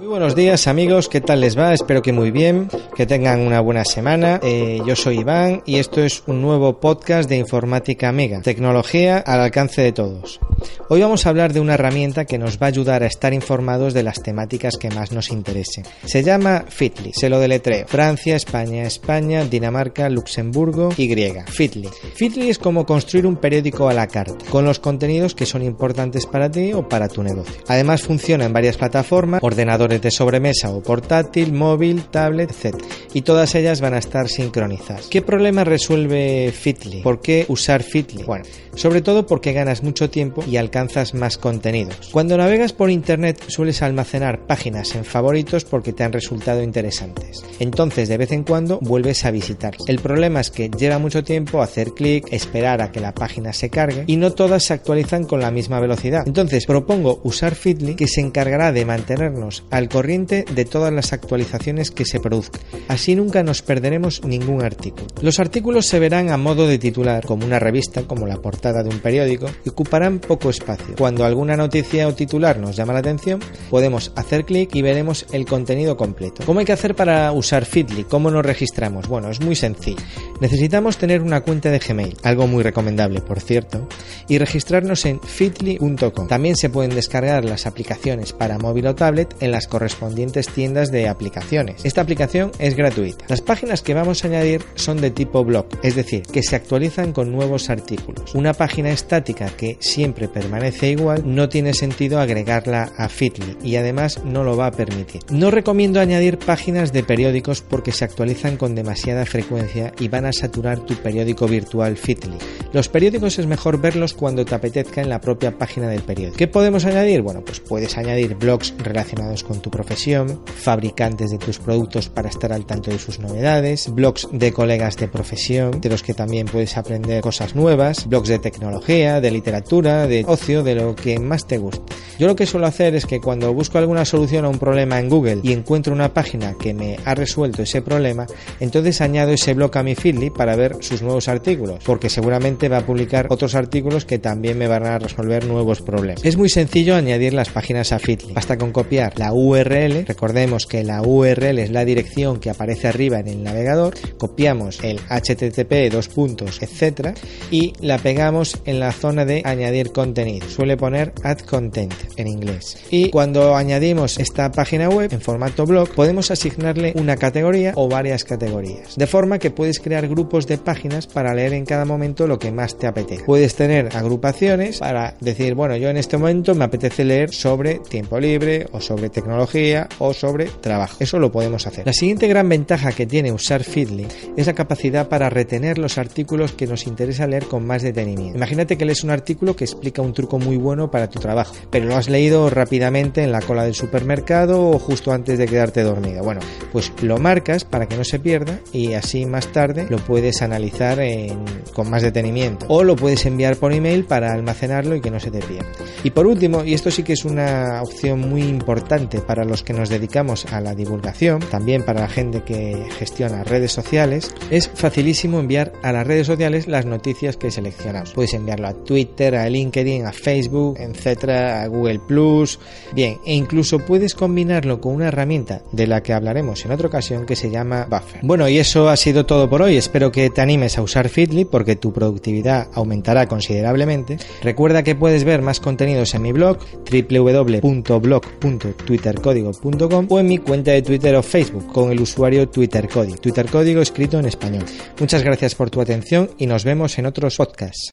Muy buenos días amigos, ¿qué tal les va? Espero que muy bien, que tengan una buena semana. Eh, yo soy Iván y esto es un nuevo podcast de Informática Mega, tecnología al alcance de todos. Hoy vamos a hablar de una herramienta que nos va a ayudar a estar informados de las temáticas que más nos interesen. Se llama Fitly, se lo deletreo. Francia, España, España, Dinamarca, Luxemburgo y griega. Fitly. Fitly es como construir un periódico a la carta, con los contenidos que son importantes para ti o para tu negocio. Además funciona en varias plataformas, ordenadores de sobremesa o portátil, móvil, tablet, etc. Y todas ellas van a estar sincronizadas. ¿Qué problema resuelve Fitly? ¿Por qué usar Fitly? Bueno, sobre todo porque ganas mucho tiempo y alcanzas más contenidos. Cuando navegas por internet sueles almacenar páginas en favoritos porque te han resultado interesantes. Entonces de vez en cuando vuelves a visitar. El problema es que lleva mucho tiempo hacer clic, esperar a que la página se cargue y no todas se actualizan con la misma velocidad. Entonces propongo usar Feedly que se encargará de mantenernos al corriente de todas las actualizaciones que se produzcan. Así nunca nos perderemos ningún artículo. Los artículos se verán a modo de titular como una revista, como la portada de un periódico y ocuparán poco espacio. Cuando alguna noticia o titular nos llama la atención, podemos hacer clic y veremos el contenido completo. ¿Cómo hay que hacer para usar Feedly? ¿Cómo nos registramos? Bueno, es muy sencillo. Necesitamos tener una cuenta de Gmail, algo muy recomendable, por cierto, y registrarnos en feedly.com. También se pueden descargar las aplicaciones para móvil o tablet en las correspondientes tiendas de aplicaciones. Esta aplicación es gratuita. Las páginas que vamos a añadir son de tipo blog, es decir, que se actualizan con nuevos artículos. Una página estática que siempre permanece igual no tiene sentido agregarla a Feedly y además no lo va a permitir. No recomiendo añadir páginas de periódicos porque se actualizan con demasiada frecuencia y van a saturar tu periódico virtual Feedly. Los periódicos es mejor verlos cuando te apetezca en la propia página del periódico. ¿Qué podemos añadir? Bueno, pues puedes añadir blogs relacionados con tu profesión, fabricantes de tus productos para estar al tanto de sus novedades, blogs de colegas de profesión, de los que también puedes aprender cosas nuevas, blogs de tecnología, de literatura, de ocio, de lo que más te guste. Yo lo que suelo hacer es que cuando busco alguna solución a un problema en Google y encuentro una página que me ha resuelto ese problema, entonces añado ese blog a mi Feedly para ver sus nuevos artículos, porque seguramente va a publicar otros artículos que también me van a resolver nuevos problemas. Es muy sencillo añadir las páginas a Feedly. Basta con copiar la URL, recordemos que la URL es la dirección que aparece arriba en el navegador, copiamos el HTTP dos puntos, etcétera, y la pegamos en la zona de añadir contenido. Suele poner add content en inglés. Y cuando añadimos esta página web en formato blog, podemos asignarle una categoría o varias categorías. De forma que puedes crear grupos de páginas para leer en cada momento lo que más te apetece. Puedes tener agrupaciones para decir, bueno, yo en este momento me apetece leer sobre tiempo libre o sobre tecnología o sobre trabajo. Eso lo podemos hacer. La siguiente gran ventaja que tiene usar Feedly es la capacidad para retener los artículos que nos interesa leer con más detenimiento. Imagínate que lees un artículo que explica un truco muy bueno para tu trabajo, pero lo has leído rápidamente en la cola del supermercado o justo antes de quedarte dormido. Bueno, pues lo marcas para que no se pierda y así más tarde lo puedes analizar en, con más detenimiento o lo puedes enviar por email para almacenarlo y que no se te pierda. Y por último, y esto sí que es una opción muy importante para los que nos dedicamos a la divulgación, también para la gente que gestiona redes sociales, es facilísimo enviar a las redes sociales las noticias que seleccionamos. Puedes enviarlo a Twitter, a LinkedIn, a Facebook, etcétera, a Google Plus. Bien, e incluso puedes combinarlo con una herramienta de la que hablaremos en otra ocasión que se llama Buffer. Bueno, y eso ha sido todo por hoy. Espero que te animes a usar Feedly porque tu productividad aumentará considerablemente. Recuerda que puedes ver más contenidos en mi blog www.blog.twittercódigo.com o en mi cuenta de Twitter o Facebook con el usuario Twitter Código. Twitter Código escrito en español. Muchas gracias por tu atención y nos vemos en otros podcasts.